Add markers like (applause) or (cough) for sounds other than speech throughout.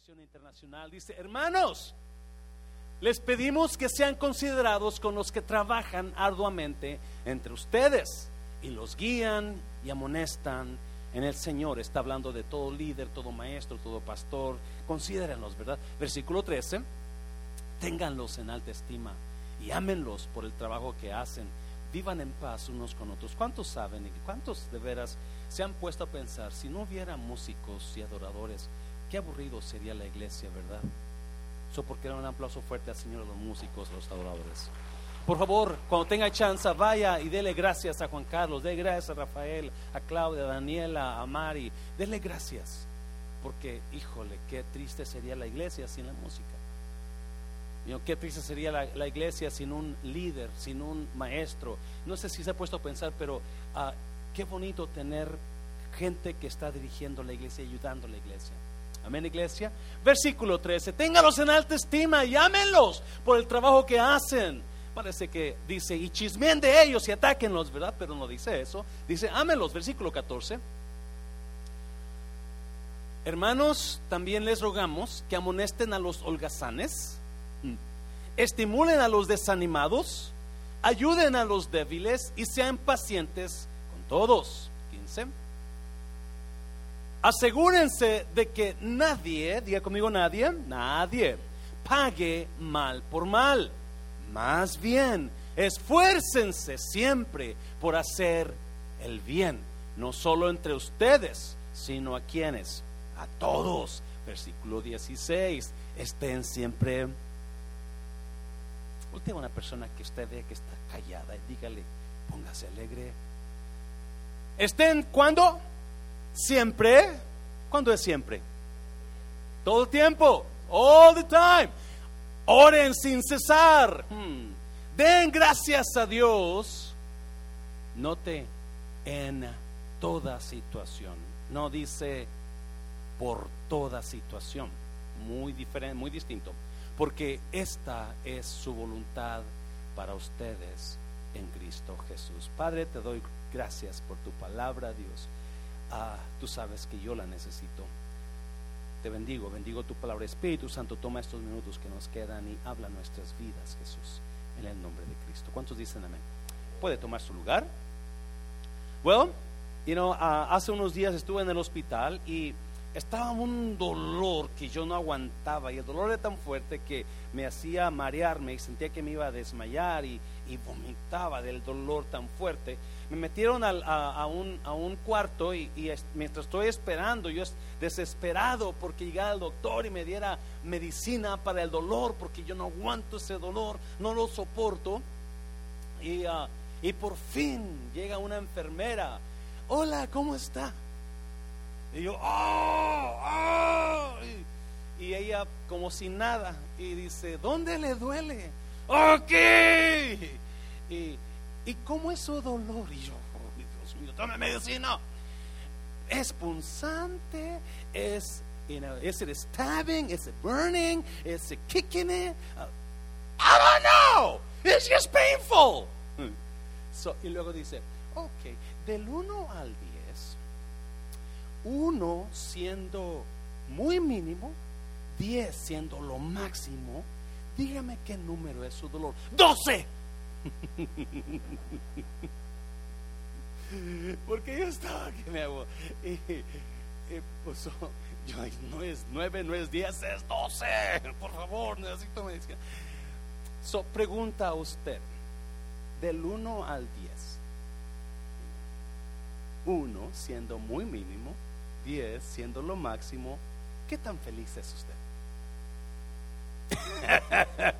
versión internacional dice, hermanos, les pedimos que sean considerados con los que trabajan arduamente entre ustedes y los guían y amonestan en el Señor. Está hablando de todo líder, todo maestro, todo pastor. Considérenlos, ¿verdad? Versículo 13. Ténganlos en alta estima y ámenlos por el trabajo que hacen. Vivan en paz unos con otros. ¿Cuántos saben y cuántos de veras se han puesto a pensar si no hubiera músicos y adoradores? Qué aburrido sería la iglesia, ¿verdad? Eso porque era un aplauso fuerte al Señor, a los músicos, a los adoradores. Por favor, cuando tenga chance, vaya y dele gracias a Juan Carlos, dele gracias a Rafael, a Claudia, a Daniela, a Mari, dele gracias. Porque, híjole, qué triste sería la iglesia sin la música. qué triste sería la, iglesia sin un líder, sin un maestro. No sé si se ha puesto a pensar, pero ah, qué bonito tener gente que está dirigiendo la iglesia ayudando a la iglesia. Amén, iglesia. Versículo 13. Téngalos en alta estima y ámenlos por el trabajo que hacen. Parece que dice, y chismeen de ellos y atáquenlos, ¿verdad? Pero no dice eso. Dice, ámenlos. Versículo 14. Hermanos, también les rogamos que amonesten a los holgazanes, mm, estimulen a los desanimados, ayuden a los débiles y sean pacientes con todos. 15. Asegúrense de que nadie, diga conmigo nadie, nadie, pague mal por mal. Más bien, esfuércense siempre por hacer el bien, no solo entre ustedes, sino a quienes, a todos. Versículo 16, estén siempre. Usted una persona que usted ve que está callada dígale, póngase alegre. Estén cuando Siempre. ¿Cuándo es siempre? Todo el tiempo. All the time. Oren sin cesar. Hmm. Den gracias a Dios. Note en toda situación. No dice por toda situación. Muy diferente, muy distinto. Porque esta es su voluntad para ustedes en Cristo Jesús. Padre, te doy gracias por tu palabra, Dios. Ah, tú sabes que yo la necesito. Te bendigo, bendigo tu palabra. Espíritu Santo, toma estos minutos que nos quedan y habla nuestras vidas, Jesús, en el nombre de Cristo. ¿Cuántos dicen amén? ¿Puede tomar su lugar? Well, you know, ah, hace unos días estuve en el hospital y estaba un dolor que yo no aguantaba y el dolor era tan fuerte que me hacía marearme y sentía que me iba a desmayar y, vomitaba del dolor tan fuerte. Me metieron a, un, cuarto y, mientras estoy esperando, yo desesperado porque llegara el doctor y me diera medicina para el dolor porque yo no aguanto ese dolor, no lo soporto. Y, ah, y por fin llega una enfermera. Hola, ¿cómo está? Y yo, ¡oh! ¡oh! Y, ella como si nada. Y dice, ¿dónde le duele? Ok. Y, ¿y cómo es su dolor? Y yo, oh, Dios mío, tome medicina. Es punzante, es, you know, is it stabbing, is it burning, is it kicking it? Uh, I don't know. It's just painful. So, y luego dice, ok, del 1 al 10 uno siendo muy mínimo, diez siendo lo máximo, dígame qué número es su dolor. ¡Doce! (laughs) Porque yo estaba que me hago. Y, pues, yo, no es nueve, no es diez, es doce. Por favor, necesito medicina. So, pregunta a usted, del uno al diez. Uno siendo muy mínimo, 10 siendo lo máximo, ¿qué tan feliz es usted? (laughs)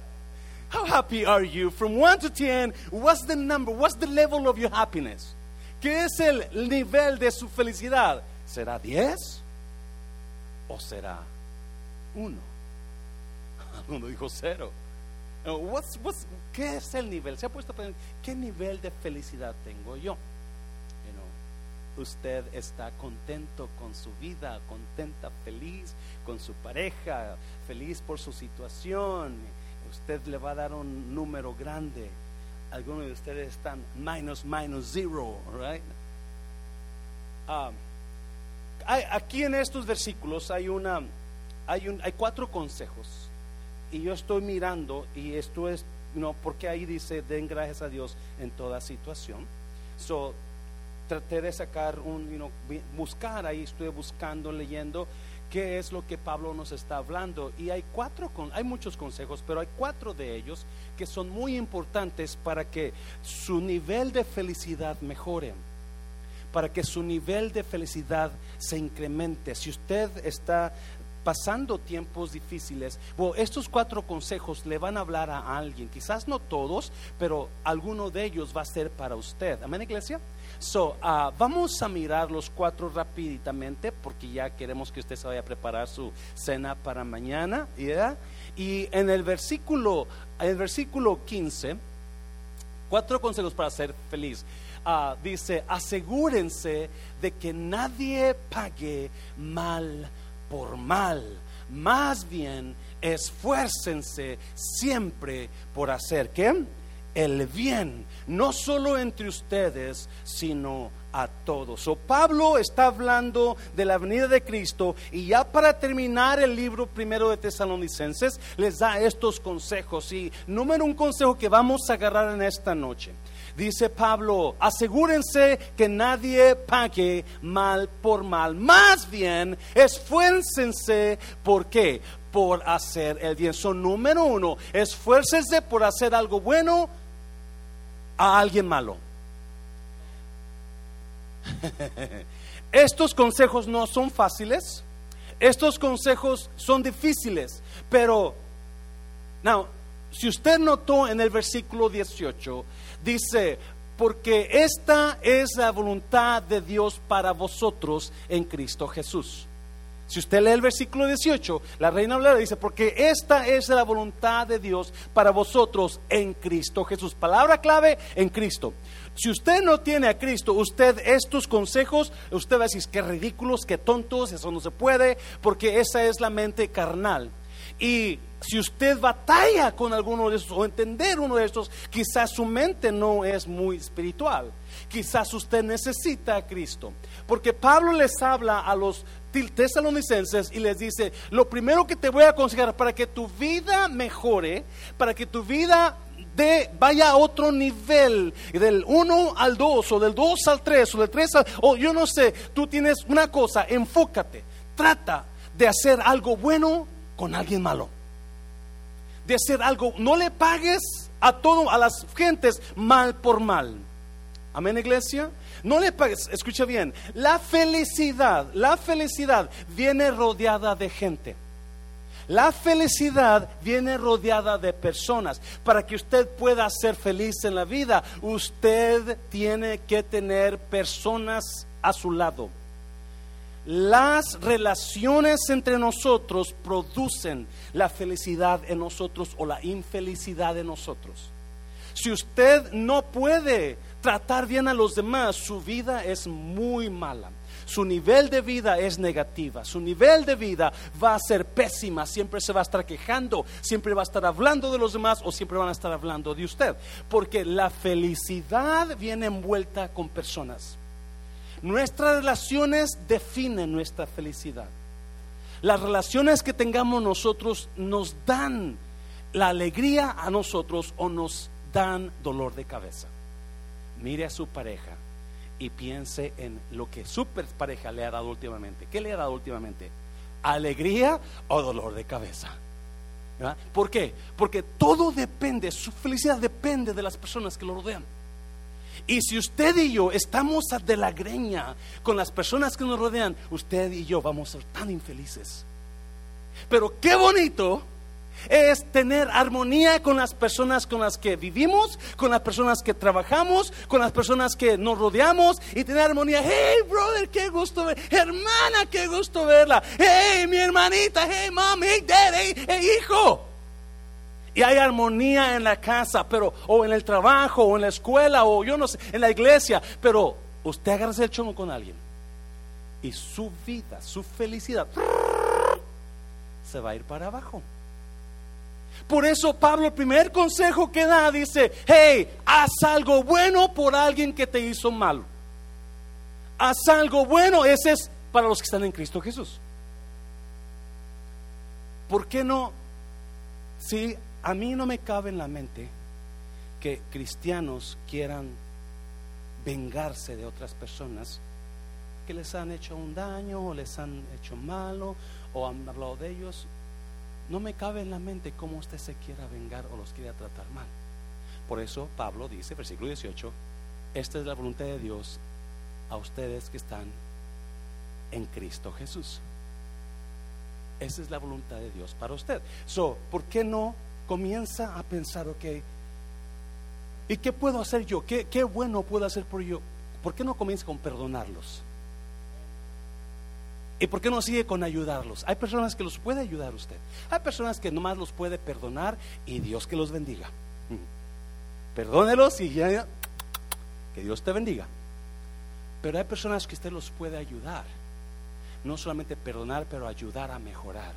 How happy are you? From 1 to 10, what's the number? What's the level of your happiness? ¿Qué es el nivel de su felicidad? ¿Será 10 o será 1? Uno (laughs) dijo 0. What's, what's, ¿Qué es el nivel? ¿Se ha puesto qué nivel de felicidad tengo yo? Usted está contento con su vida, contenta, feliz con su pareja, feliz por su situación. Usted le va a dar un número grande. Algunos de ustedes están minus, minus zero, right? Um, aquí en estos versículos hay una, hay, un, hay cuatro consejos y yo estoy mirando y esto es, no, porque ahí dice, den gracias a Dios en toda situación. So, traté de sacar un, you buscar ahí, estoy buscando, leyendo qué es lo que Pablo nos está hablando. Y hay cuatro, hay muchos consejos, pero hay cuatro de ellos que son muy importantes para que su nivel de felicidad mejore, para que su nivel de felicidad se incremente. Si usted está pasando tiempos difíciles, estos cuatro consejos le van a hablar a alguien, quizás no todos, pero alguno de ellos va a ser para usted. Amén, iglesia. So, uh, vamos a mirar los cuatro rápidamente porque ya queremos que usted se vaya a preparar su cena para mañana. Y en el versículo, el versículo 15, cuatro consejos para ser feliz. Uh, dice, asegúrense de que nadie pague mal por mal. Más bien, esfuércense siempre por hacer ¿qué? El bien, no solo entre ustedes, sino a todos. O Pablo está hablando de la venida de Cristo y ya para terminar el libro primero de Tesalonicenses les da estos consejos y número un consejo que vamos a agarrar en esta noche. Dice Pablo, asegúrense que nadie pague mal por mal. Más bien, esfuércense. ¿Por qué? Por hacer el bien. Son número uno, esfuércense por hacer algo bueno a alguien malo. (laughs) Estos consejos no son fáciles, estos consejos son difíciles, pero, now, si usted notó en el versículo 18, dice, porque esta es la voluntad de Dios para vosotros en Cristo Jesús. Si usted lee el versículo 18, la reina Valera dice, porque esta es la voluntad de Dios para vosotros en Cristo Jesús. Palabra clave en Cristo. Si usted no tiene a Cristo, usted estos consejos, usted va a decir, qué ridículos, qué tontos, eso no se puede, porque esa es la mente carnal. Y si usted batalla con alguno de estos o entender uno de estos, quizás su mente no es muy espiritual. Quizás usted necesita a Cristo. Porque Pablo les habla a los tesalonicenses y les dice, lo primero que te voy a aconsejar para que tu vida mejore, para que tu vida de, vaya a otro nivel, del 1 al 2, o del 2 al 3, o del 3 al... O yo no sé, tú tienes una cosa, enfócate, trata de hacer algo bueno con alguien malo. De hacer algo, no le pagues a todo, a las gentes mal por mal. Amén, iglesia. No le escucha bien, la felicidad, la felicidad viene rodeada de gente. La felicidad viene rodeada de personas. Para que usted pueda ser feliz en la vida, usted tiene que tener personas a su lado. Las relaciones entre nosotros producen la felicidad en nosotros o la infelicidad en nosotros. Si usted no puede tratar bien a los demás, su vida es muy mala. Su nivel de vida es negativa, su nivel de vida va a ser pésima, siempre se va a estar quejando, siempre va a estar hablando de los demás o siempre van a estar hablando de usted, porque la felicidad viene envuelta con personas. Nuestras relaciones definen nuestra felicidad. Las relaciones que tengamos nosotros nos dan la alegría a nosotros o nos dan dolor de cabeza mire a su pareja y piense en lo que su pareja le ha dado últimamente. ¿Qué le ha dado últimamente? ¿Alegría o dolor de cabeza? ¿Por qué? Porque todo depende, su felicidad depende de las personas que lo rodean. Y si usted y yo estamos de la greña con las personas que nos rodean, usted y yo vamos a ser tan infelices. Pero qué bonito es tener armonía con las personas con las que vivimos, con las personas que trabajamos, con las personas que nos rodeamos y tener armonía. Hey, brother, qué gusto ver. Hermana, qué gusto verla. Hey, mi hermanita. Hey, mom. Hey, dad. Hey, hijo. Y hay armonía en la casa, pero o en el trabajo, o en la escuela, o yo no sé, en la iglesia. Pero usted agarra el chongo con alguien y su vida, su felicidad se va a ir para abajo. Por eso Pablo el primer consejo que da dice, hey, haz algo bueno por alguien que te hizo mal. Haz algo bueno, ese es para los que están en Cristo Jesús. ¿por qué no? Si a mí no me cabe en la mente que cristianos quieran vengarse de otras personas que les han hecho un daño o les han hecho malo o han hablado de ellos, no me cabe en la mente cómo usted se quiera vengar o los quiera tratar mal. Por eso Pablo dice, versículo 18, esta es la voluntad de Dios a ustedes que están en Cristo Jesús. Esa es la voluntad de Dios para usted. So, ¿por qué no comienza a pensar, ok, ¿y qué puedo hacer yo? ¿Qué, qué bueno puedo hacer por yo? ¿Por qué no comienza con perdonarlos? ¿Y por qué no sigue con ayudarlos? Hay personas que los puede ayudar usted. Hay personas que nomás los puede perdonar y Dios que los bendiga. Mm. Perdónelos y ya, que Dios te bendiga. Pero hay personas que usted los puede ayudar. No solamente perdonar, pero ayudar a mejorar.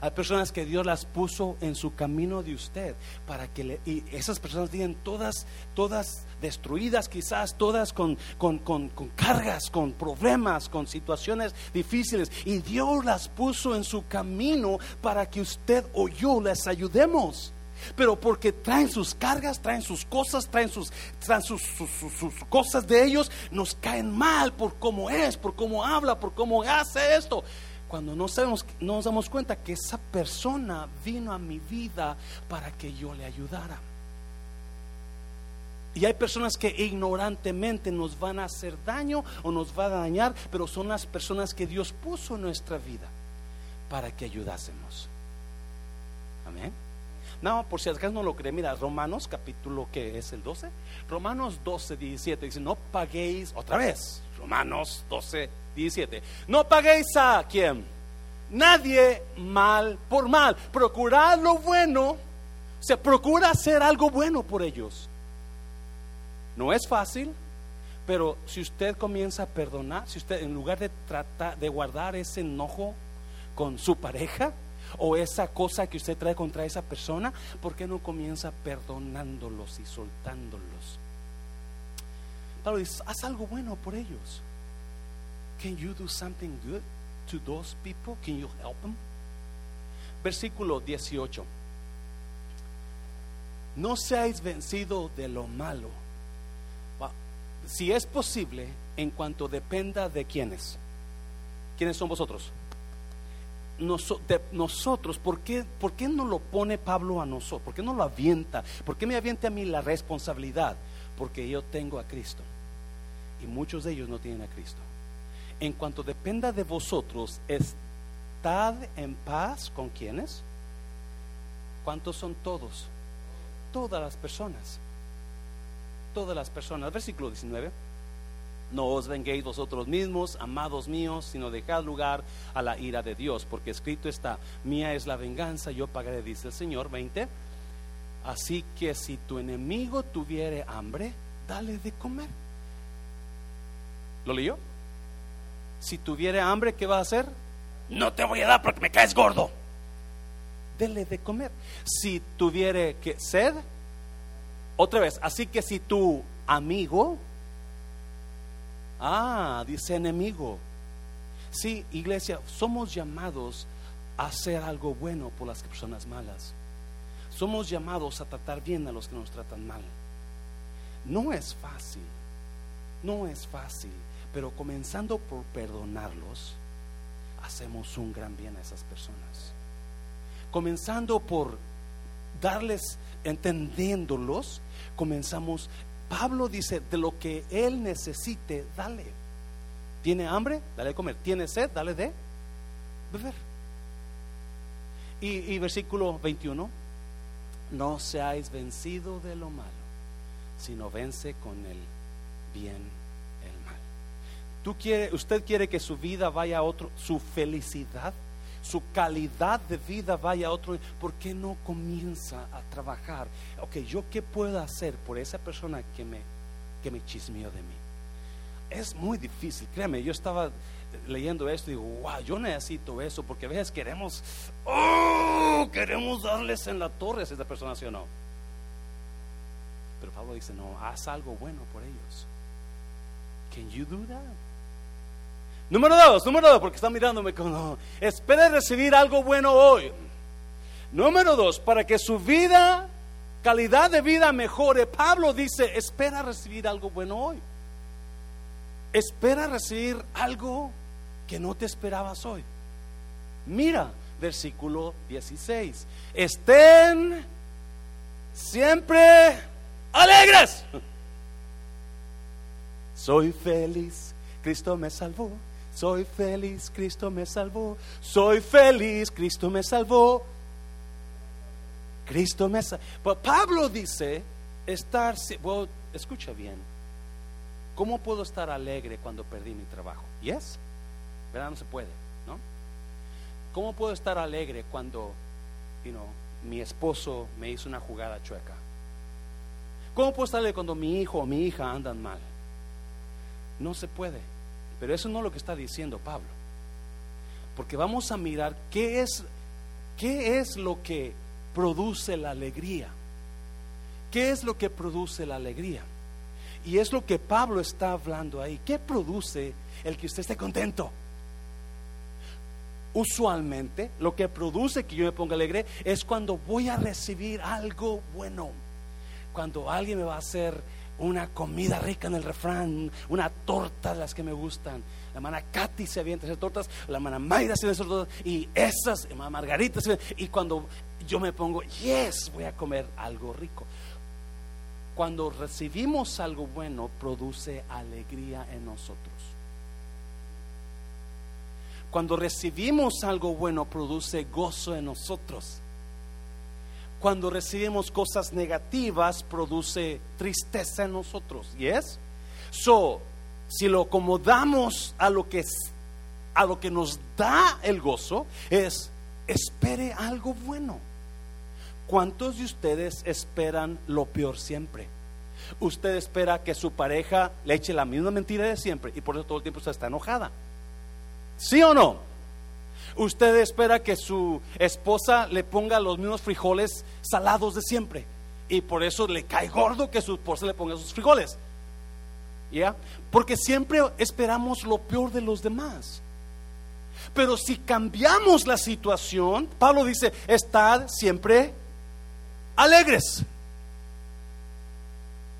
Hay personas que Dios las puso en su camino de usted para que le, y esas personas vienen todas, todas destruidas, quizás todas con, con, con, con cargas, con problemas, con situaciones difíciles. Y Dios las puso en su camino para que usted o yo les ayudemos pero porque traen sus cargas, traen sus cosas, traen sus, traen sus, sus, sus, cosas de ellos, nos caen mal por cómo es, por cómo habla, por cómo hace esto cuando no, sabemos, no nos damos cuenta que esa persona vino a mi vida para que yo le ayudara. Y hay personas que ignorantemente nos van a hacer daño o nos va a dañar, pero son las personas que Dios puso en nuestra vida para que ayudásemos. Amén. No, por si acaso no lo cree, mira, Romanos capítulo que es el 12. Romanos 12, 17 dice, no paguéis otra vez. Romanos 12, 17. No paguéis a quién. Nadie mal por mal. Procurad lo bueno. O sea, procura hacer algo bueno por ellos. No es fácil, pero si usted comienza a perdonar, si usted en lugar de tratar de guardar ese enojo con su pareja o esa cosa que usted trae contra esa persona, ¿por qué no comienza perdonándolos y soltándolos? Pablo dice, haz algo bueno por ellos. Can you do something good to those people? Can you help them? Versículo 18. No seáis vencido de lo malo. Si es posible, en cuanto dependa de quiénes. ¿Quiénes son vosotros? de nosotros, ¿por qué, ¿por qué no lo pone Pablo a nosotros? ¿Por qué no lo avienta? ¿Por qué me avienta a mí la responsabilidad? Porque yo tengo a Cristo y muchos de ellos no tienen a Cristo en cuanto dependa de vosotros, estad en paz con quienes. ¿Cuántos son todos? Todas las personas. Todas las personas. Versículo 19. No os venguéis vosotros mismos, amados míos, sino dejad lugar a la ira de Dios, porque escrito está, mía es la venganza, yo pagaré, dice el Señor. 20. Así que si tu enemigo tuviere hambre, dale de comer. ¿Lo leyó? Si tuviera hambre, ¿qué va a hacer? No te voy a dar porque me caes gordo. Dele de comer. Si tuviera que sed, otra vez, así que si tu amigo, ah, dice enemigo. Sí, iglesia, somos llamados a hacer algo bueno por las personas malas. Somos llamados a tratar bien a los que nos tratan mal. No es fácil, no es fácil. Pero comenzando por perdonarlos, hacemos un gran bien a esas personas. Comenzando por darles, entendiéndolos, comenzamos. Pablo dice, de lo que él necesite, dale. ¿Tiene hambre? Dale de comer. ¿Tiene sed? Dale de beber. Y, y versículo 21, no seáis vencido de lo malo, sino vence con el bien ¿Tú quiere, usted quiere que su vida vaya a otro, su felicidad, su calidad de vida vaya a otro. ¿Por qué no comienza a trabajar? Ok, ¿yo qué puedo hacer por esa persona que me, que me chismeó de mí? Es muy difícil, créeme, yo estaba leyendo esto y digo, wow, yo necesito eso, porque a veces queremos, oh, queremos darles en la torre a esa persona, ¿sí o no? Pero Pablo dice, no, haz algo bueno por ellos. Can you do that? Número dos, número dos, porque está mirándome como, espere recibir algo bueno hoy. Número dos, para que su vida, calidad de vida mejore, Pablo dice, espera recibir algo bueno hoy. Espera recibir algo que no te esperabas hoy. Mira, versículo 16. Estén siempre alegres. Soy feliz, Cristo me salvó. Soy feliz, Cristo me salvó. Soy feliz, Cristo me salvó. Cristo me salvó. Pablo dice, estar, escucha bien, ¿cómo puedo estar alegre cuando perdí mi trabajo? Yes, ¿verdad? No se puede, ¿no? ¿Cómo puedo estar alegre cuando, you know, mi esposo me hizo una jugada chueca? ¿Cómo puedo estar alegre cuando mi hijo o mi hija andan mal? No se puede. Pero eso no es lo que está diciendo Pablo. Porque vamos a mirar qué es, qué es lo que produce la alegría. ¿Qué es lo que produce la alegría? Y es lo que Pablo está hablando ahí. ¿Qué produce el que usted esté contento? Usualmente lo que produce que yo me ponga alegre es cuando voy a recibir algo bueno. Cuando alguien me va a hacer una comida rica en el refrán, una torta de las que me gustan. La hermana Katy se avienta esas tortas, la hermana Mayra se avienta esas tortas, y esas, hermana Margarita se Y cuando yo me pongo, yes, voy a comer algo rico. Cuando recibimos algo bueno, produce alegría en nosotros. Cuando recibimos algo bueno, produce gozo en nosotros cuando recibimos cosas negativas produce tristeza en nosotros. ¿Yes? So, si lo acomodamos a lo que a lo que nos da el gozo es espere algo bueno. ¿Cuántos de ustedes esperan lo peor siempre? Usted espera que su pareja le eche la misma mentira de siempre y por eso todo el tiempo usted está enojada. ¿Sí o no? Usted espera que su esposa le ponga los mismos frijoles salados de siempre. Y por eso le cae gordo que su esposa le ponga sus frijoles. ¿Ya? Porque siempre esperamos lo peor de los demás. Pero si cambiamos la situación, Pablo dice, estad siempre alegres.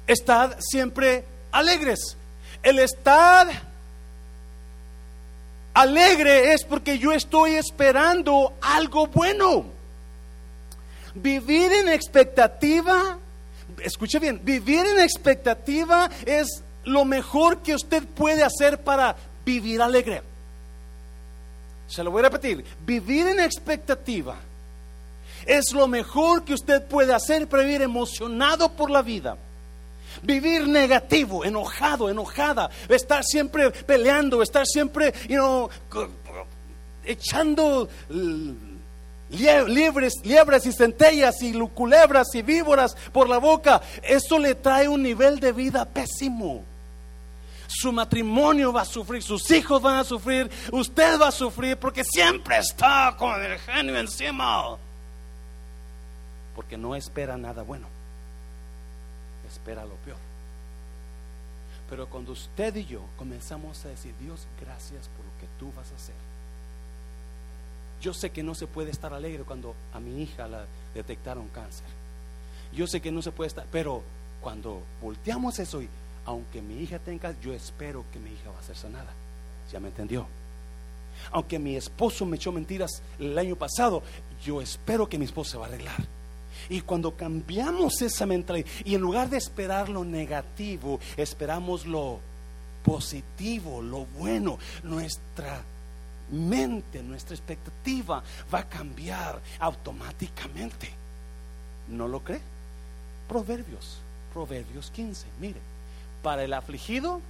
Estad siempre alegres. El estar alegre es porque yo estoy esperando algo bueno. Vivir en expectativa, escuche bien, vivir en expectativa es lo mejor que usted puede hacer para vivir alegre. Se lo voy a repetir, vivir en expectativa es lo mejor que usted puede hacer para vivir emocionado por la vida. Vivir negativo, enojado, enojada, estar siempre peleando, estar siempre, you know, echando liebres, liebres y centellas y culebras y víboras por la boca, eso le trae un nivel de vida pésimo. Su matrimonio va a sufrir, sus hijos van a sufrir, usted va a sufrir porque siempre está con el genio encima. Porque no espera nada bueno espera lo peor. Pero cuando usted y yo comenzamos a decir, Dios, gracias por lo que tú vas a hacer. Yo sé que no se puede estar alegre cuando a mi hija la detectaron cáncer. Yo sé que no se puede estar, pero cuando volteamos eso y aunque mi hija tenga, yo espero que mi hija va a ser sanada. ¿Ya me entendió? Aunque mi esposo me echó mentiras el año pasado, yo espero que mi esposo se va a arreglar. Y cuando cambiamos esa mentalidad y en lugar de esperar lo negativo, esperamos lo positivo, lo bueno, nuestra mente, nuestra expectativa va a cambiar automáticamente. ¿No lo cree? Proverbios, Proverbios 15, mire, para el afligido,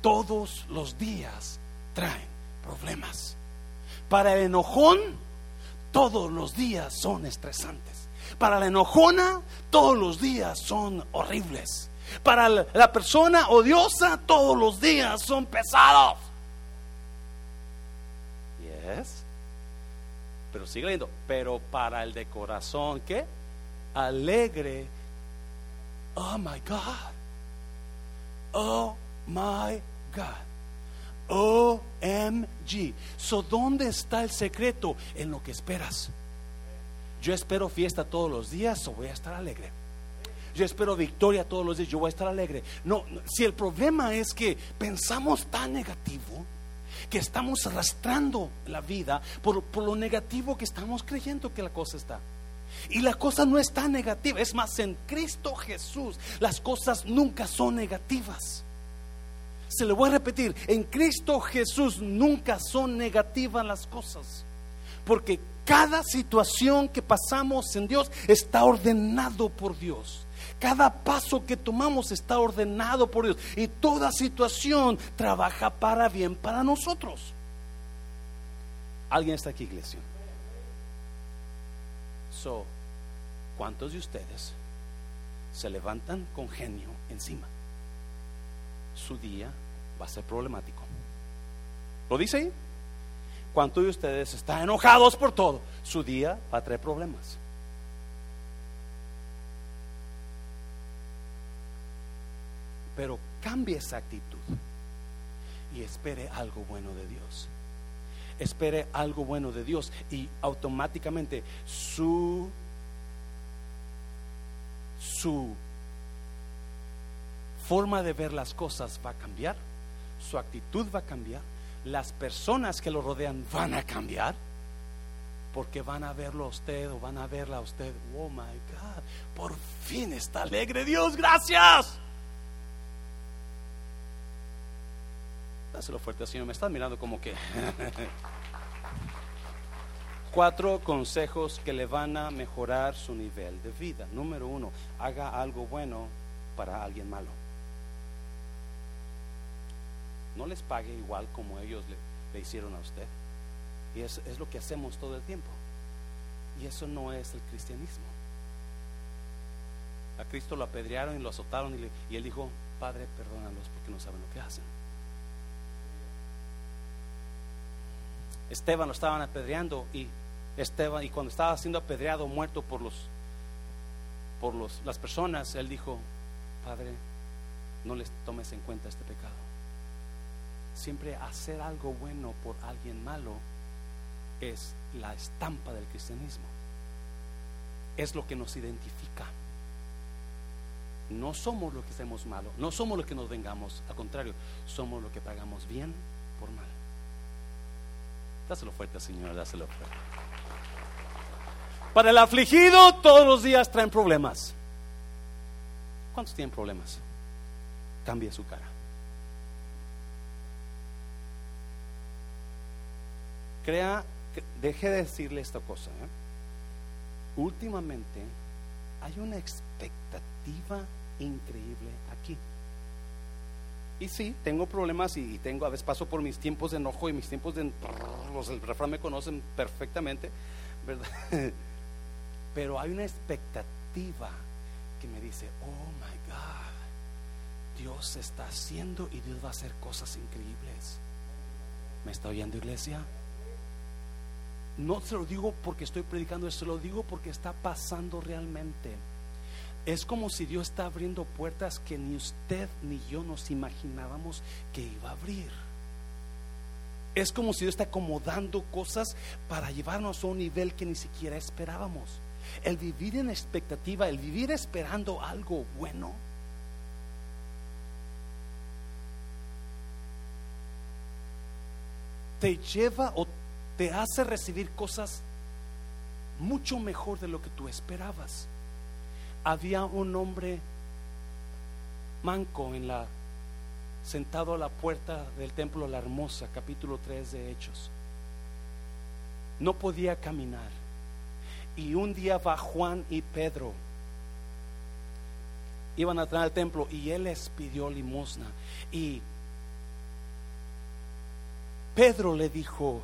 todos los días traen problemas. Para el enojón, todos los días son estresantes. Para la enojona, todos los días son horribles. Para la persona odiosa, todos los días son pesados. Yes. Pero sigue leyendo. Pero para el de corazón, ¿qué? Alegre. Oh my God. Oh my God. OMG. So, ¿dónde está el secreto? En lo que esperas. Yo espero fiesta todos los días o voy a estar alegre. Yo espero victoria todos los días, yo voy a estar alegre. No, si el problema es que pensamos tan negativo, que estamos arrastrando la vida por, por lo negativo que estamos creyendo que la cosa está. Y la cosa no es tan negativa, es más, en Cristo Jesús las cosas nunca son negativas. Se lo voy a repetir, en Cristo Jesús nunca son negativas las cosas. Porque cada situación que pasamos en Dios está ordenado por Dios. Cada paso que tomamos está ordenado por Dios. Y toda situación trabaja para bien para nosotros. ¿Alguien está aquí, iglesia? So, ¿cuántos de ustedes se levantan con genio encima? Su día va a ser problemático. ¿Lo dice ahí? ¿Cuántos de ustedes están enojados por todo? Su día va a traer problemas. Pero cambie esa actitud y espere algo bueno de Dios. Espere algo bueno de Dios y automáticamente su su forma de ver las cosas va a cambiar, su actitud va a cambiar las personas que lo rodean van a cambiar. Porque van a verlo a usted o van a verla a usted. Oh my God, por fin está alegre Dios, gracias. Dáselo fuerte, Señor. Me están mirando como que. (laughs) Cuatro consejos que le van a mejorar su nivel de vida. Número uno, haga algo bueno para alguien malo no les pague igual como ellos le, hicieron a usted. Y es, es lo que hacemos todo el tiempo. Y eso no es el cristianismo. A Cristo lo apedrearon y lo azotaron y, él dijo, Padre, perdónalos porque no saben lo que hacen. Esteban lo estaban apedreando y Esteban y cuando estaba siendo apedreado, muerto por los por los, las personas, él dijo, Padre, no les tomes en cuenta este pecado siempre hacer algo bueno por alguien malo es la estampa del cristianismo. Es lo que nos identifica. No somos lo que hacemos malo, no somos lo que nos vengamos, al contrario, somos lo que pagamos bien por mal. Dáselo fuerte, Señor, dáselo fuerte. Para el afligido, todos los días traen problemas. ¿Cuántos tienen problemas? Cambia su cara. Crea, deje de decirle esta cosa. ¿eh? Últimamente hay una expectativa increíble aquí. Y sí, tengo problemas y, tengo, a veces paso por mis tiempos de enojo y mis tiempos de... Los refrán me conocen perfectamente, ¿verdad? (laughs) Pero hay una expectativa que me dice, oh my God, Dios está haciendo y Dios va a hacer cosas increíbles. ¿Me está oyendo iglesia? No se lo digo porque estoy predicando, se lo digo porque está pasando realmente. Es como si Dios está abriendo puertas que ni usted ni yo nos imaginábamos que iba a abrir. Es como si Dios está acomodando cosas para llevarnos a un nivel que ni siquiera esperábamos. El vivir en expectativa, el vivir esperando algo bueno. Te lleva o te hace recibir cosas mucho mejor de lo que tú esperabas. Había un hombre manco en la sentado a la puerta del templo La Hermosa, capítulo 3 de Hechos. No podía caminar. Y un día va Juan y Pedro. Iban a entrar al templo y él les pidió limosna. Y Pedro le dijo,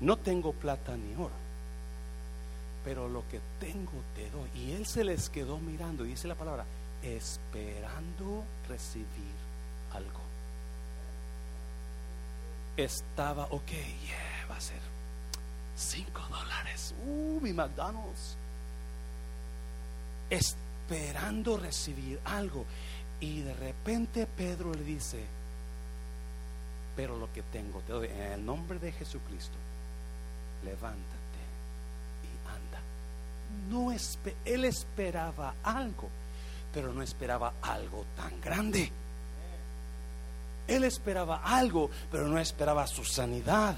no tengo plata ni oro, pero lo que tengo te doy. Y él se les quedó mirando, y dice la palabra, esperando recibir algo. Estaba, ok, va a ser cinco dólares. Uh, mi McDonald's. Esperando recibir algo. Y de repente Pedro le dice, pero lo que tengo te doy en el nombre de Jesucristo levántate anda. No él esperaba algo, pero no esperaba algo tan grande. Él esperaba algo, pero no esperaba su sanidad.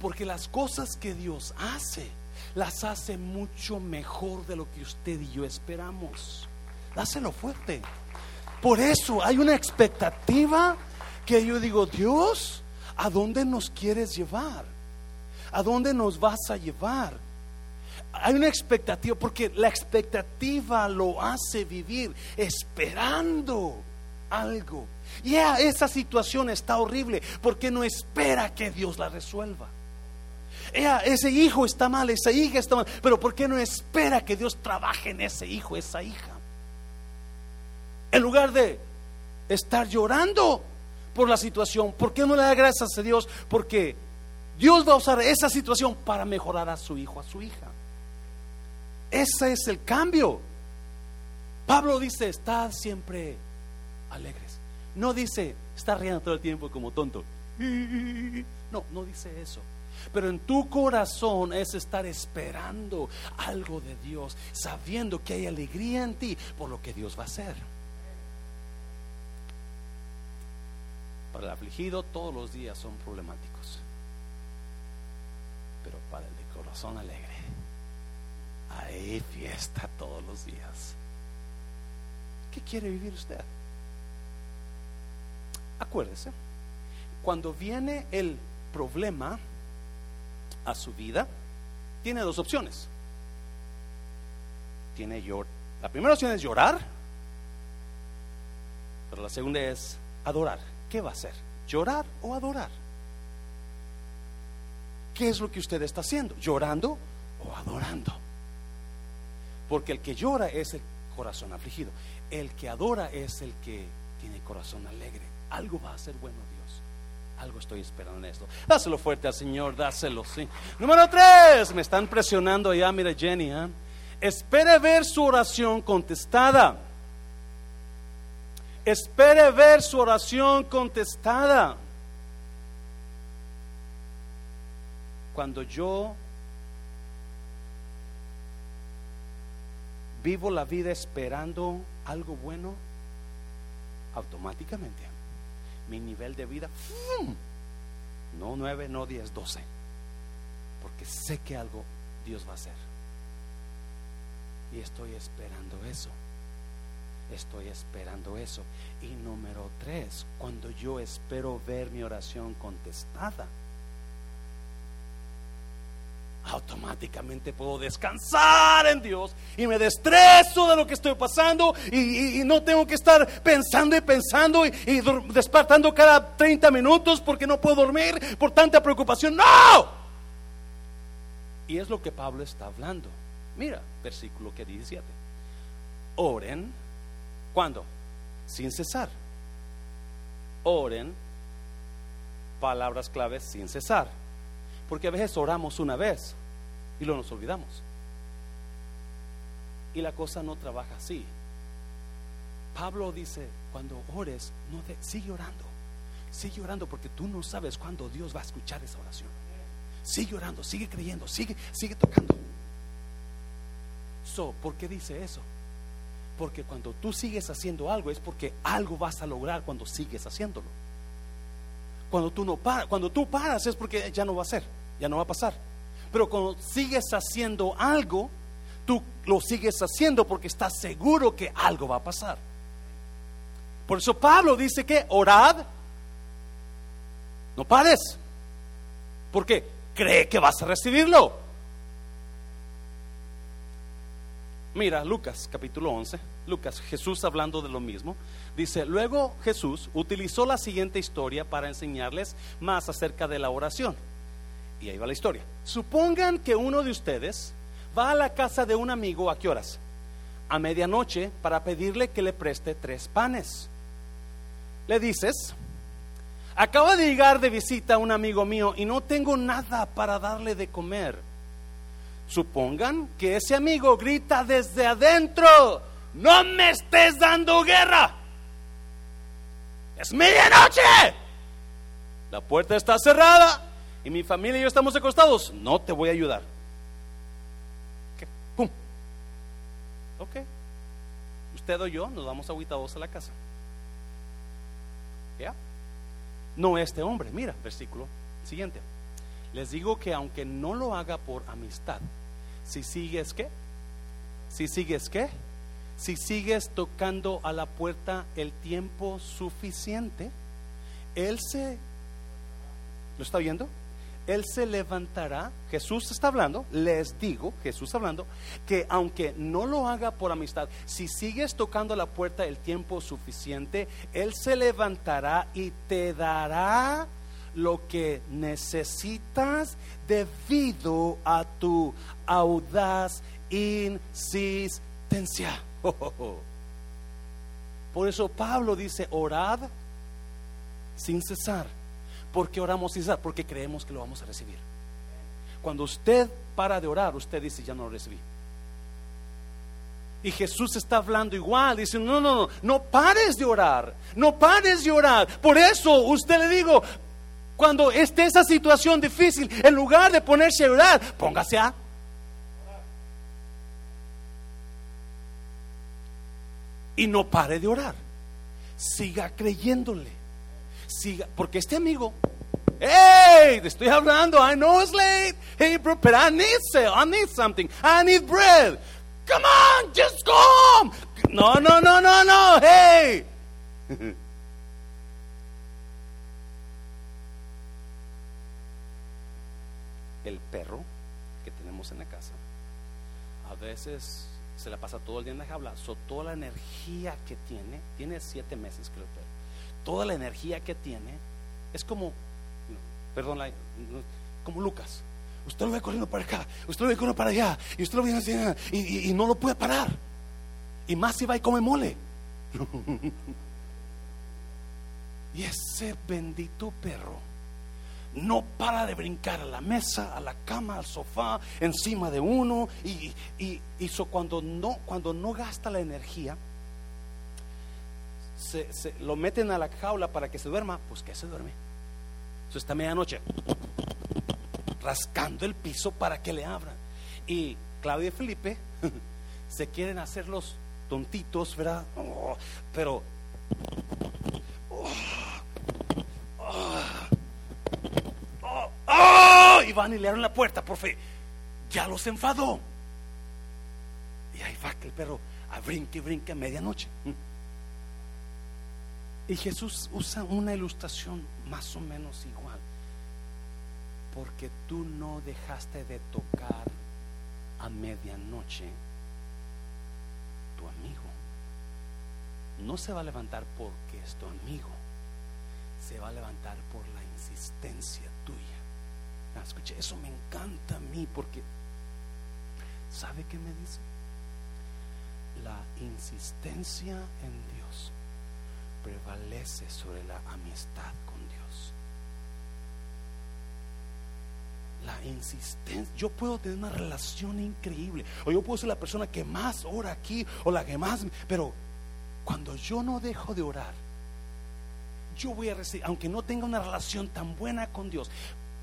Porque las cosas que Dios hace, las hace mucho mejor de lo que usted y yo esperamos. Dáselo fuerte. Por eso hay una expectativa que yo digo, Dios, ¿a dónde nos quieres llevar? ¿A dónde nos vas a llevar? Hay una expectativa, porque la expectativa lo hace vivir esperando algo. Ya esa situación está horrible porque no espera que Dios la resuelva. ese hijo está mal, esa hija está mal, pero ¿por qué no espera que Dios trabaje en ese hijo, esa hija? En lugar de estar llorando por la situación, ¿por qué no le da gracias a Dios? Porque Dios va a usar esa situación para mejorar a su hijo, a su hija. Ese es el cambio. Pablo dice, estad siempre alegres. No dice, está riendo todo el tiempo como tonto. No, no dice eso. Pero en tu corazón es estar esperando algo de Dios, sabiendo que hay alegría en ti por lo que Dios va a hacer. Para el afligido todos los días son problemáticos. Pero para el de corazón alegre, hay fiesta todos los días. ¿Qué quiere vivir usted? Acuérdese, cuando viene el problema a su vida, tiene dos opciones. Tiene la primera opción es llorar, pero la segunda es adorar. ¿qué va a hacer? ¿Llorar o adorar? ¿Qué es lo que usted está haciendo? ¿Llorando o adorando? Porque el que llora es el corazón afligido. El que adora es el que tiene corazón alegre. Algo va a ser bueno Dios. Algo estoy esperando en esto. Dáselo fuerte al Señor, dáselo, sí. Número tres, me están presionando ya, mire Jenny. ¿eh? Espere ver su oración contestada. Espere ver su oración contestada. Cuando yo vivo la vida esperando algo bueno, automáticamente mi nivel de vida, no nueve, no diez, doce, porque sé que algo Dios va a hacer. Y estoy esperando eso. Estoy esperando eso. Y número tres, cuando yo espero ver mi oración contestada, automáticamente puedo descansar en Dios y me destreso de lo que estoy pasando y, no tengo que estar pensando y pensando y, despertando cada 30 minutos porque no puedo dormir por tanta preocupación. No. Y es lo que Pablo está hablando. Mira, versículo que 17. Oren ¿Cuándo? Sin cesar. Oren palabras claves sin cesar. Porque a veces oramos una vez y lo nos olvidamos. Y la cosa no trabaja así. Pablo dice, cuando ores, no te, sigue orando. Sigue orando porque tú no sabes cuándo Dios va a escuchar esa oración. Sigue orando, sigue creyendo, sigue, sigue tocando. So, ¿por qué dice eso? Porque cuando tú sigues haciendo algo es porque algo vas a lograr cuando sigues haciéndolo. Cuando tú no paras, cuando tú paras es porque ya no va a ser, ya no va a pasar. Pero cuando sigues haciendo algo, tú lo sigues haciendo porque estás seguro que algo va a pasar. Por eso Pablo dice que orad, no pares. Porque cree que vas a recibirlo. Mira, Lucas capítulo 11, Lucas, Jesús hablando de lo mismo, dice, luego Jesús utilizó la siguiente historia para enseñarles más acerca de la oración. Y ahí va la historia. Supongan que uno de ustedes va a la casa de un amigo a qué horas? A medianoche para pedirle que le preste tres panes. Le dices, acaba de llegar de visita un amigo mío y no tengo nada para darle de comer Supongan que ese amigo grita desde adentro, no me estés dando guerra. Es medianoche. La puerta está cerrada y mi familia y yo estamos acostados. No te voy a ayudar. Ok. Usted o yo nos vamos a vos a la casa. ¿Ya? No este hombre. Mira, versículo siguiente. Les digo que aunque no lo haga por amistad, si sigues qué? Si sigues qué? Si sigues tocando a la puerta el tiempo suficiente, Él se... ¿Lo está viendo? Él se levantará, Jesús está hablando, les digo, Jesús hablando, que aunque no lo haga por amistad, si sigues tocando la puerta el tiempo suficiente, Él se levantará y te dará lo que necesitas debido a tu audaz insistencia. (laughs) Por eso Pablo dice, orad sin cesar. ¿Por qué oramos sin cesar? Porque creemos que lo vamos a recibir. Cuando usted para de orar, usted dice, ya no lo recibí. Y Jesús está hablando igual, dice, no, no, no, no pares de orar, no pares de orar. Por eso usted le digo, cuando esté esa situación difícil, en lugar de ponerse a orar, póngase a y no pare de orar. Siga creyéndole. Siga, porque este amigo, hey, te estoy hablando, I know it's late. Hey, bro, but I need I need something. I need bread. Come on, just come. No, no, no, no, no, hey. (laughs) El perro que tenemos en la casa a veces se la pasa todo el día en la jaula, so, toda la energía que tiene, tiene siete meses creo, pero toda la energía que tiene es como, perdón, como Lucas. Usted lo ve corriendo para acá, usted lo ve corriendo para allá, y usted lo ve así, y, y no lo puede parar. Y más si va y come mole. (laughs) y ese bendito perro no para de brincar a la mesa, a la cama, al sofá, encima de uno. Y, y, cuando, no, cuando no gasta la energía, se, lo meten a la jaula para que se duerma, pues que se duerme. Eso está medianoche, rascando el piso para que le abran. Y Claudia y Felipe (laughs) se quieren hacer los tontitos, ¿verdad? Oh, pero... Oh, oh, Y van y le abren la puerta, por fe. Ya los enfadó. Y ahí va que el perro a brinque y brinque a medianoche. Y Jesús usa una ilustración más o menos igual. Porque tú no dejaste de tocar a medianoche tu amigo. No se va a levantar porque es tu amigo. Se va a levantar por la insistencia. Ah, escuche, eso me encanta a mí porque, ¿sabe qué me dice? La insistencia en Dios prevalece sobre la amistad con Dios. La insistencia, yo puedo tener una relación increíble, o yo puedo ser la persona que más ora aquí, o la que más, pero cuando yo no dejo de orar, yo voy a recibir, aunque no tenga una relación tan buena con Dios,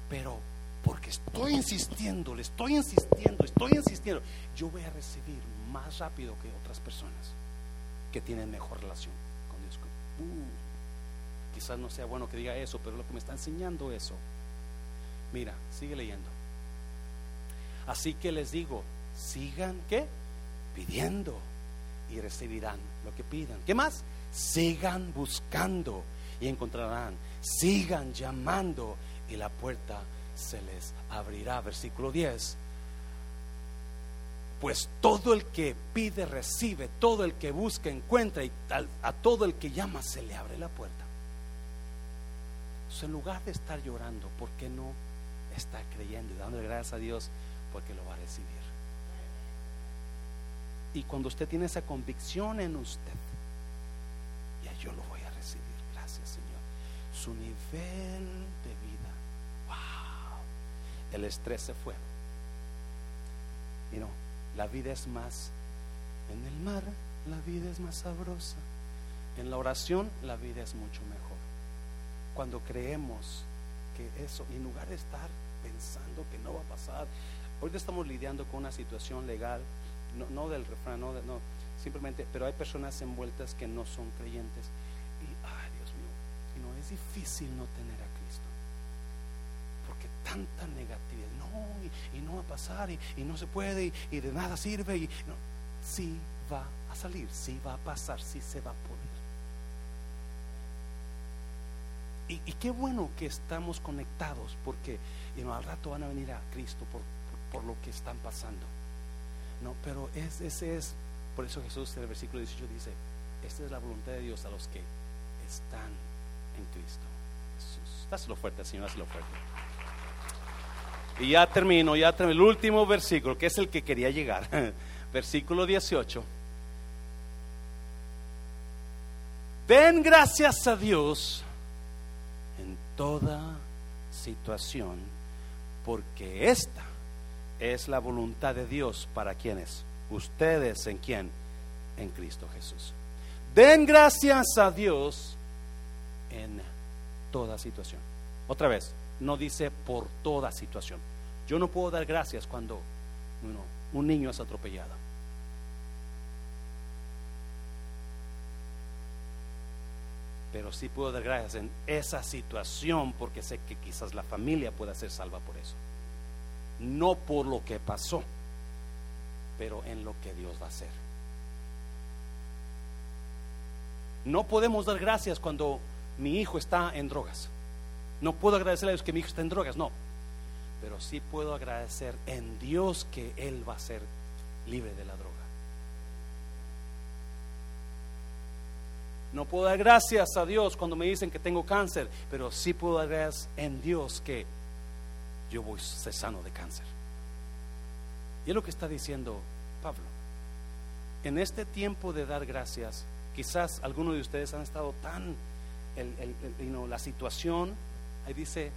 pero porque estoy insistiendo, le estoy insistiendo, estoy insistiendo, yo voy a recibir más rápido que otras personas que tienen mejor relación con Dios. Uh, quizás no sea bueno que diga eso, pero lo que me está enseñando eso. Mira, sigue leyendo. Así que les digo, sigan qué? Pidiendo y recibirán lo que pidan. ¿Qué más? Sigan buscando y encontrarán. Sigan llamando y la puerta se les abrirá. Versículo 10. Pues todo el que pide recibe, todo el que busca encuentra y a, todo el que llama se le abre la puerta. en lugar de estar llorando, ¿por qué no está creyendo y dándole gracias a Dios porque lo va a recibir? Y cuando usted tiene esa convicción en usted, ya yo lo voy a recibir, gracias Señor. Su nivel de vida el estrés se fue. Y no, la vida es más, en el mar la vida es más sabrosa. En la oración la vida es mucho mejor. Cuando creemos que eso, en lugar de estar pensando que no va a pasar, ahorita estamos lidiando con una situación legal no, no del refrán, no, no, simplemente, pero hay personas envueltas que no son creyentes. Y, ay, Dios mío, y no, es difícil no tener a tanta negatividad, no, y, no va a pasar, y, no se puede, y, de nada sirve, y no, sí va a salir, sí va a pasar, sí se va a poder. Y, qué bueno que estamos conectados, porque y no, al rato van a venir a Cristo por, lo que están pasando. No, pero es, ese es, por eso Jesús en el versículo 18 dice, esta es la voluntad de Dios a los que están en Cristo. Jesús. Dáselo fuerte, Señor, dáselo fuerte. Y ya termino, ya termino. El último versículo, que es el que quería llegar. (laughs) Versículo 18. Den gracias a Dios en toda situación, porque esta es la voluntad de Dios para quienes, ustedes en quién, en Cristo Jesús. Den gracias a Dios en toda situación. Otra vez, no dice por toda situación. Yo no puedo dar gracias cuando un niño es atropellado. Pero sí puedo dar gracias en esa situación porque sé que quizás la familia pueda ser salva por eso. No por lo que pasó, pero en lo que Dios va a hacer. No podemos dar gracias cuando mi hijo está en drogas. No puedo agradecerle a Dios que mi hijo está en drogas, no. Pero sí puedo agradecer en Dios que Él va a ser libre de la droga. No puedo dar gracias a Dios cuando me dicen que tengo cáncer, pero sí puedo dar gracias en Dios que yo voy a ser sano de cáncer. Y es lo que está diciendo Pablo. En este tiempo de dar gracias, quizás algunos de ustedes han estado tan, la situación, ahí dice,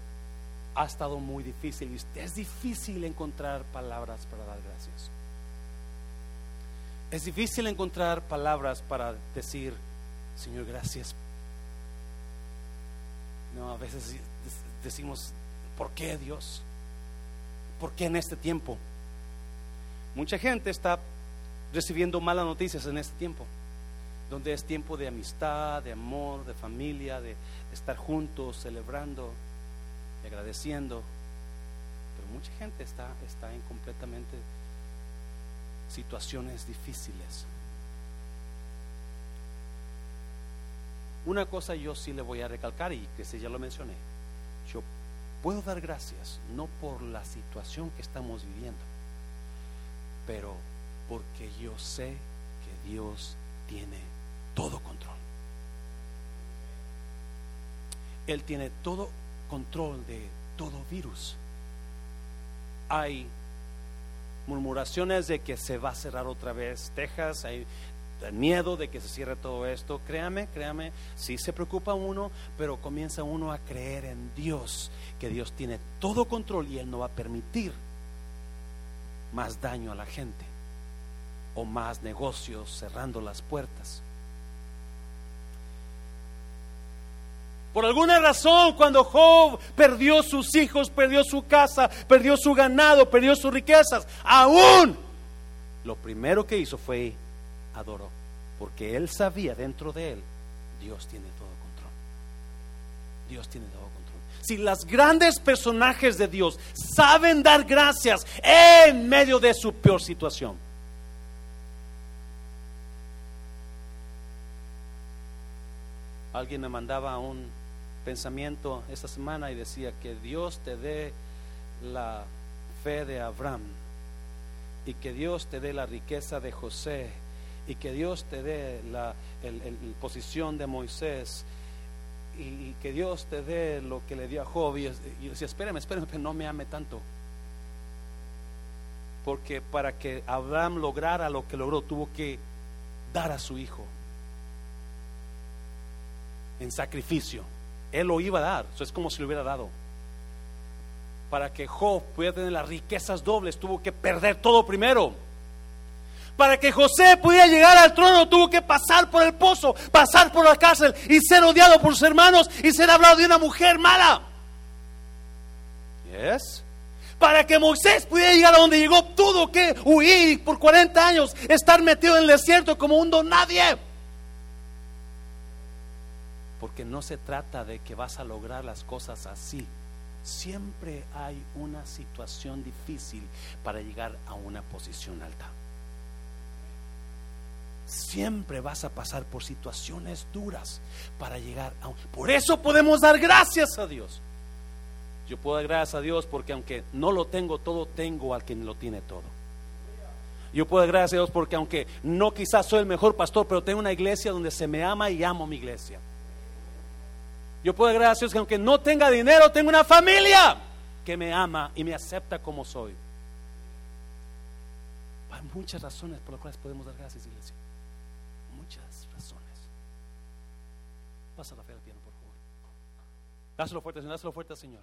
ha estado muy difícil. Y es difícil encontrar palabras para dar gracias. Es difícil encontrar palabras para decir, Señor, gracias. No, a veces decimos, ¿por qué Dios? ¿Por qué en este tiempo? Mucha gente está recibiendo malas noticias en este tiempo, donde es tiempo de amistad, de amor, de familia, de estar juntos, celebrando, y agradeciendo. Pero mucha gente está, está en completamente situaciones difíciles. Una cosa yo sí le voy a recalcar y que sí ya lo mencioné. Yo puedo dar gracias no por la situación que estamos viviendo, pero porque yo sé que Dios tiene todo control. Él tiene todo control de todo virus. Hay murmuraciones de que se va a cerrar otra vez Texas, hay miedo de que se cierre todo esto. Créame, créame, sí se preocupa uno, pero comienza uno a creer en Dios, que Dios tiene todo control y Él no va a permitir más daño a la gente o más negocios cerrando las puertas. Por alguna razón, cuando Job perdió sus hijos, perdió su casa, perdió su ganado, perdió sus riquezas, aún lo primero que hizo fue adoró, porque él sabía dentro de él, Dios tiene todo control. Dios tiene todo control. Si las grandes personajes de Dios saben dar gracias en medio de su peor situación, alguien me mandaba un pensamiento esta semana y decía que Dios te dé la fe de Abraham y que Dios te dé la riqueza de José y que Dios te dé la posición de Moisés y, que Dios te dé lo que le dio a Job y, y decía espérame, espérame, no me ame tanto porque para que Abraham lograra lo que logró tuvo que dar a su hijo en sacrificio. Él lo iba a dar, eso es como si lo hubiera dado. Para que Job pudiera tener las riquezas dobles, tuvo que perder todo primero. Para que José pudiera llegar al trono, tuvo que pasar por el pozo, pasar por la cárcel y ser odiado por sus hermanos y ser hablado de una mujer mala. Yes. Para que Moisés pudiera llegar a donde llegó, tuvo que huir por 40 años, estar metido en el desierto como un don nadie. Porque no se trata de que vas a lograr las cosas así. Siempre hay una situación difícil para llegar a una posición alta. Siempre vas a pasar por situaciones duras para llegar a... Por eso podemos dar gracias a Dios. Yo puedo dar gracias a Dios porque aunque no lo tengo todo, tengo al quien lo tiene todo. Yo puedo dar gracias a Dios porque aunque no quizás soy el mejor pastor, pero tengo una iglesia donde se me ama y amo mi iglesia. Yo puedo gracias a Dios que aunque no tenga dinero, tengo una familia que me ama y me acepta como soy. Hay muchas razones por las cuales podemos dar gracias, iglesia. Muchas razones. Pasa la fe al piano, por favor. Dáselo fuerte, Señor. Dáselo fuerte, Señor.